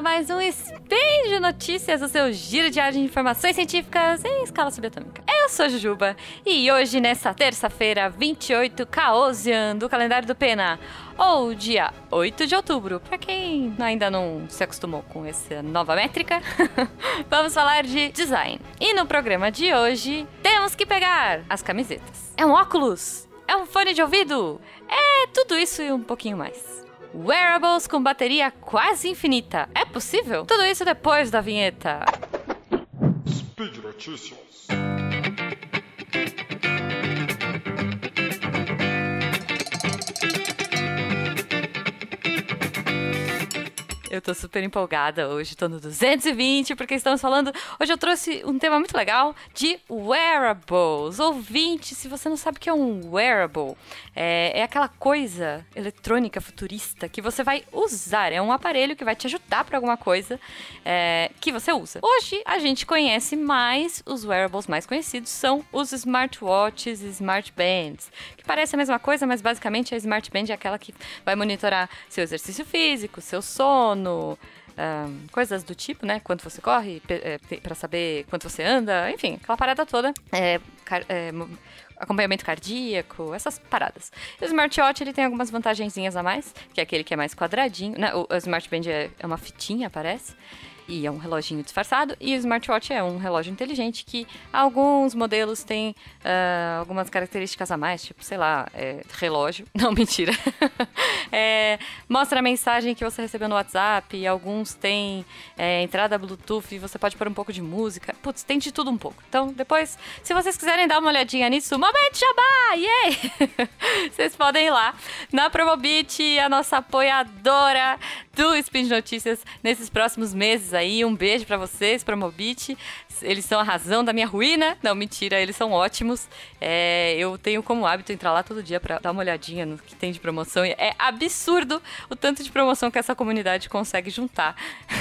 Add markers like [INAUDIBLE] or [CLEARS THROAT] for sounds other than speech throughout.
mais um Spin de Notícias, o seu giro diário de informações científicas em escala subatômica. Eu sou Jujuba e hoje, nessa terça-feira, 28 Caosian do calendário do Pena, ou dia 8 de outubro, para quem ainda não se acostumou com essa nova métrica, [LAUGHS] vamos falar de design. E no programa de hoje, temos que pegar as camisetas. É um óculos? É um fone de ouvido? É tudo isso e um pouquinho mais. Wearables com bateria quase infinita. É possível? Tudo isso depois da vinheta. Speed Notícias. Eu tô super empolgada hoje, tô no 220, porque estamos falando. Hoje eu trouxe um tema muito legal de wearables. Ouvinte, se você não sabe o que é um wearable, é, é aquela coisa eletrônica futurista que você vai usar. É um aparelho que vai te ajudar para alguma coisa é, que você usa. Hoje a gente conhece mais os wearables mais conhecidos são os smartwatches e smartbands, que parece a mesma coisa, mas basicamente a smartband é aquela que vai monitorar seu exercício físico, seu sono sono, coisas do tipo, né? Quanto você corre, para saber quanto você anda, enfim, aquela parada toda. É, é, acompanhamento cardíaco, essas paradas. E o smartwatch ele tem algumas vantagenzinhas a mais, que é aquele que é mais quadradinho, né? O, o smartband é, é uma fitinha, parece e é um reloginho disfarçado. E o smartwatch é um relógio inteligente que alguns modelos têm uh, algumas características a mais, tipo, sei lá, é, relógio. [LAUGHS] Não, mentira. É, mostra a mensagem que você recebeu no WhatsApp. Alguns têm é, entrada Bluetooth você pode pôr um pouco de música. Putz, tem de tudo um pouco. Então, depois, se vocês quiserem dar uma olhadinha nisso, momento jabá! Yay! [LAUGHS] vocês podem ir lá na Promobit, a nossa apoiadora do Speed Notícias nesses próximos meses aí. Um beijo para vocês, Promobit. Eles são a razão da minha ruína. Não, mentira, eles são ótimos. É, eu tenho como hábito entrar lá todo dia para dar uma olhadinha no que tem de promoção. É absurdo o tanto de promoção que essa comunidade consegue juntar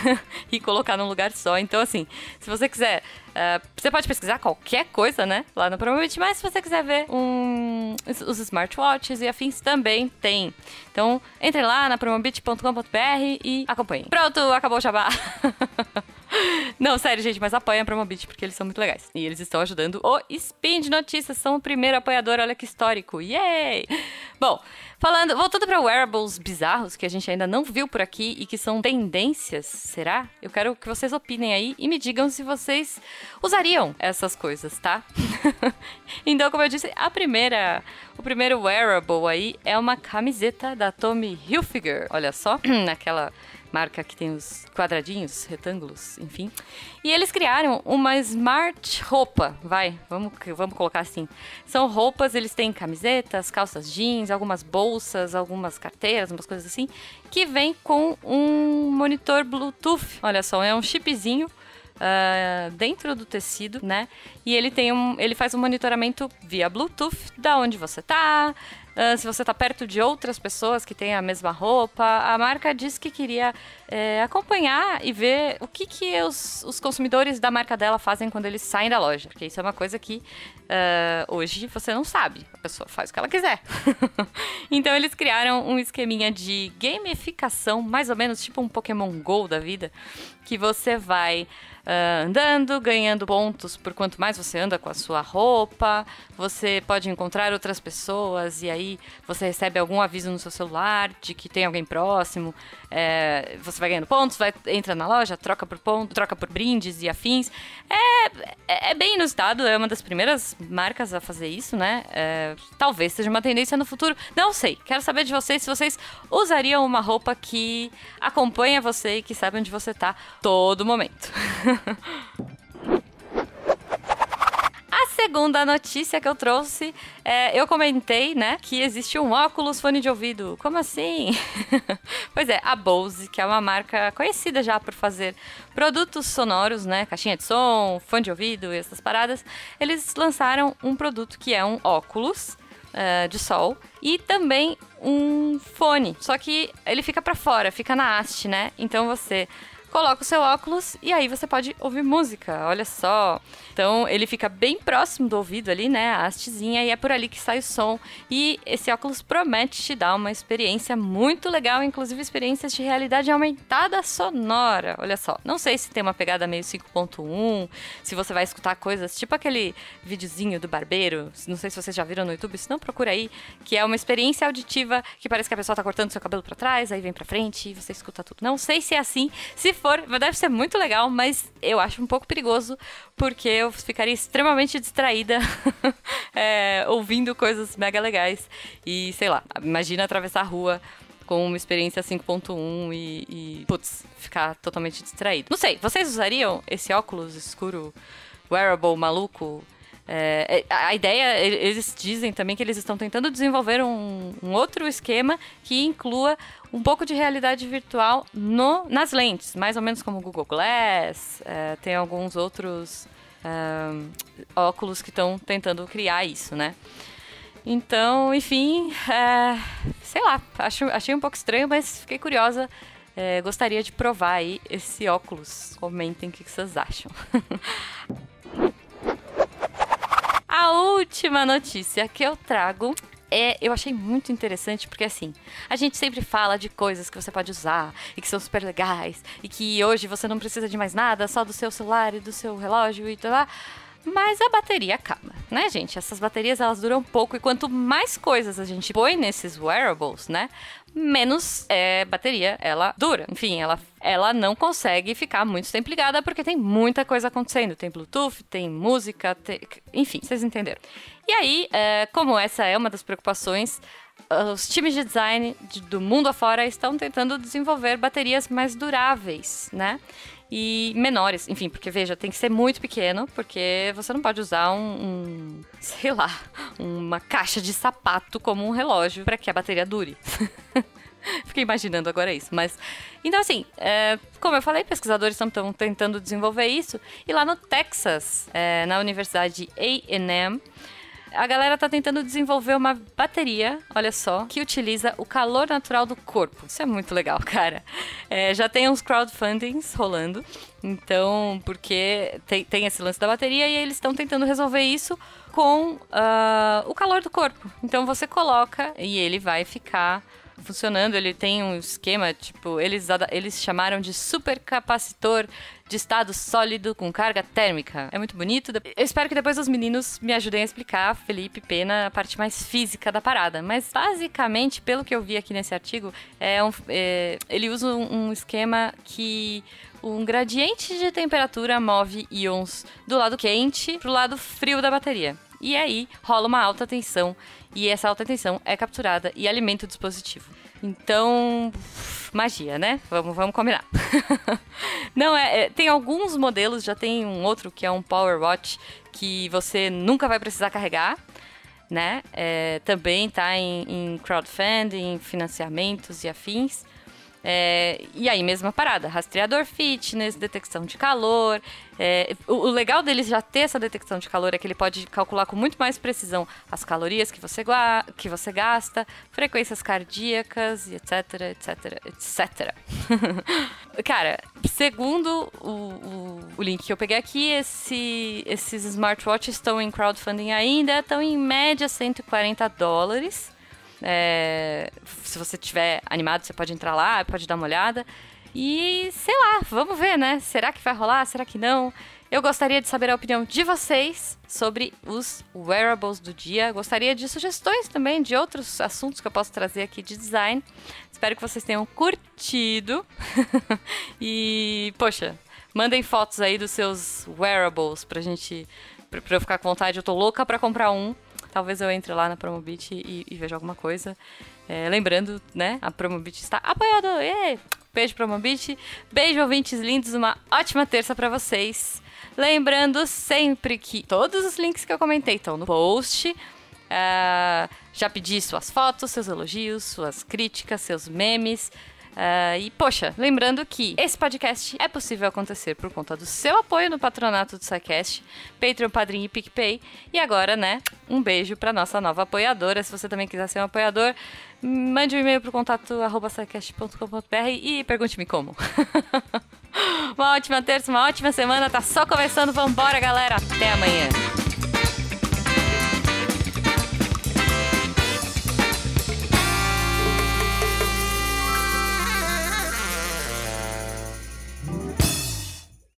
[LAUGHS] e colocar num lugar só. Então, assim, se você quiser Uh, você pode pesquisar qualquer coisa, né? Lá no Promobit, mas se você quiser ver um, os smartwatches e afins também tem. Então, entre lá na promobit.com.br e acompanhe. Pronto, acabou o jabá. [LAUGHS] Não, sério, gente, mas apoiem a Promobit porque eles são muito legais. E eles estão ajudando o Spin de Notícias, são o primeiro apoiador, olha que histórico. Yay! Bom, falando, voltando para wearables bizarros que a gente ainda não viu por aqui e que são tendências, será? Eu quero que vocês opinem aí e me digam se vocês usariam essas coisas, tá? [LAUGHS] então, como eu disse, a primeira, o primeiro wearable aí é uma camiseta da Tommy Hilfiger. Olha só, [CLEARS THROAT] naquela marca que tem os quadradinhos, retângulos, enfim. E eles criaram uma smart roupa, vai, vamos, vamos colocar assim. São roupas, eles têm camisetas, calças jeans, algumas bolsas, algumas carteiras, umas coisas assim, que vem com um monitor Bluetooth. Olha só, é um chipzinho Uh, dentro do tecido, né? E ele tem um, ele faz um monitoramento via Bluetooth da onde você tá, Uh, se você está perto de outras pessoas que têm a mesma roupa, a marca diz que queria é, acompanhar e ver o que, que os, os, consumidores da marca dela fazem quando eles saem da loja. Porque isso é uma coisa que uh, hoje você não sabe. A pessoa faz o que ela quiser. [LAUGHS] então eles criaram um esqueminha de gamificação, mais ou menos tipo um Pokémon GO da vida, que você vai uh, andando, ganhando pontos por quanto mais você anda com a sua roupa. Você pode encontrar outras pessoas e aí você recebe algum aviso no seu celular de que tem alguém próximo. É, você vai ganhando pontos, vai, entra na loja, troca por ponto, troca por brindes e afins. É, é, é bem inusitado, é uma das primeiras marcas a fazer isso, né? É, talvez seja uma tendência no futuro. Não sei. Quero saber de vocês se vocês usariam uma roupa que acompanha você e que sabe onde você tá todo momento. [LAUGHS] Segunda notícia que eu trouxe, é, eu comentei, né, que existe um óculos fone de ouvido. Como assim? [LAUGHS] pois é, a Bose, que é uma marca conhecida já por fazer produtos sonoros, né, caixinha de som, fone de ouvido e essas paradas, eles lançaram um produto que é um óculos uh, de sol e também um fone. Só que ele fica para fora, fica na haste, né? Então você coloca o seu óculos e aí você pode ouvir música, olha só. Então ele fica bem próximo do ouvido ali, né, a hastezinha, e é por ali que sai o som. E esse óculos promete te dar uma experiência muito legal, inclusive experiências de realidade aumentada sonora. Olha só, não sei se tem uma pegada meio 5.1, se você vai escutar coisas tipo aquele videozinho do barbeiro, não sei se vocês já viram no YouTube, se não procura aí, que é uma experiência auditiva que parece que a pessoa tá cortando seu cabelo para trás, aí vem para frente e você escuta tudo. Não sei se é assim, se for, deve ser muito legal, mas eu acho um pouco perigoso porque eu ficaria extremamente distraída [LAUGHS] é, ouvindo coisas mega legais e sei lá, imagina atravessar a rua com uma experiência 5.1 e, e, putz, ficar totalmente distraído. Não sei, vocês usariam esse óculos escuro, wearable, maluco? É, é a ideia, eles dizem também que eles estão tentando desenvolver um, um outro esquema que inclua um pouco de realidade virtual no, nas lentes, mais ou menos como o Google Glass, é, tem alguns outros óculos que estão tentando criar isso, né? Então, enfim, é, sei lá, acho, achei um pouco estranho, mas fiquei curiosa. É, gostaria de provar aí esse óculos. Comentem o que vocês acham. [LAUGHS] A última notícia que eu trago é, eu achei muito interessante porque assim, a gente sempre fala de coisas que você pode usar e que são super legais e que hoje você não precisa de mais nada, só do seu celular e do seu relógio e tal. Lá. Mas a bateria acaba, né, gente? Essas baterias elas duram pouco e quanto mais coisas a gente põe nesses wearables, né, menos é, bateria ela dura. Enfim, ela, ela não consegue ficar muito tempo ligada porque tem muita coisa acontecendo. Tem Bluetooth, tem música, tem... enfim, vocês entenderam. E aí, é, como essa é uma das preocupações, os times de design de, do mundo afora estão tentando desenvolver baterias mais duráveis, né? E menores. Enfim, porque veja, tem que ser muito pequeno, porque você não pode usar um, um sei lá, uma caixa de sapato como um relógio para que a bateria dure. [LAUGHS] Fiquei imaginando agora isso, mas então assim, é, como eu falei, pesquisadores estão tentando desenvolver isso e lá no Texas, é, na Universidade A&M a galera tá tentando desenvolver uma bateria, olha só, que utiliza o calor natural do corpo. Isso é muito legal, [LAUGHS] cara. É, já tem uns crowdfundings rolando, então, porque tem, tem esse lance da bateria e eles estão tentando resolver isso com uh, o calor do corpo. Então você coloca e ele vai ficar funcionando. Ele tem um esquema, tipo, eles, eles chamaram de supercapacitor de estado sólido com carga térmica. É muito bonito. Eu espero que depois os meninos me ajudem a explicar, Felipe Pena, a parte mais física da parada. Mas basicamente, pelo que eu vi aqui nesse artigo, é, um, é ele usa um esquema que um gradiente de temperatura move íons do lado quente para o lado frio da bateria. E aí rola uma alta tensão e essa alta tensão é capturada e alimenta o dispositivo. Então, magia, né? Vamos, vamos combinar. [LAUGHS] Não, é, é, tem alguns modelos, já tem um outro que é um Power Watch que você nunca vai precisar carregar, né? É, também tá em, em crowdfunding, financiamentos e afins. É, e aí, mesma parada, rastreador fitness, detecção de calor. É, o, o, legal deles já ter essa detecção de calor é que ele pode calcular com muito mais precisão as calorias que você, que você gasta, frequências cardíacas, etc, etc, etc. Cara, segundo o, o, o, link que eu peguei aqui, esse, esses smartwatches estão em crowdfunding ainda, estão em média 140 dólares. É, se você estiver animado, você pode entrar lá, pode dar uma olhada. E sei lá, vamos ver, né? Será que vai rolar? Será que não? Eu gostaria de saber a opinião de vocês sobre os wearables do dia. Gostaria de sugestões também de outros assuntos que eu posso trazer aqui de design. Espero que vocês tenham curtido. [LAUGHS] e, poxa, mandem fotos aí dos seus wearables pra gente. pra, eu ficar com vontade. Eu tô louca pra comprar um. Talvez eu entre lá na Promobit e, e veja alguma coisa. É, lembrando, né? A Promobit está apoiando. Ei! Beijo, Promobit. Beijo, ouvintes lindos. Uma ótima terça para vocês. Lembrando sempre que todos os links que eu comentei estão no post. Uh, já pedi suas fotos, seus elogios, suas críticas, seus memes. Uh, e, poxa, lembrando que esse podcast é possível acontecer por conta do seu apoio no patronato do SciCast, Patreon, Padrim e PicPay. E agora, né, um beijo para nossa nova apoiadora. Se você também quiser ser um apoiador, mande um e-mail pro contato arroba e pergunte-me como. [LAUGHS] Uma ótima terça, uma ótima semana. Tá só começando. Vambora, galera. Até amanhã.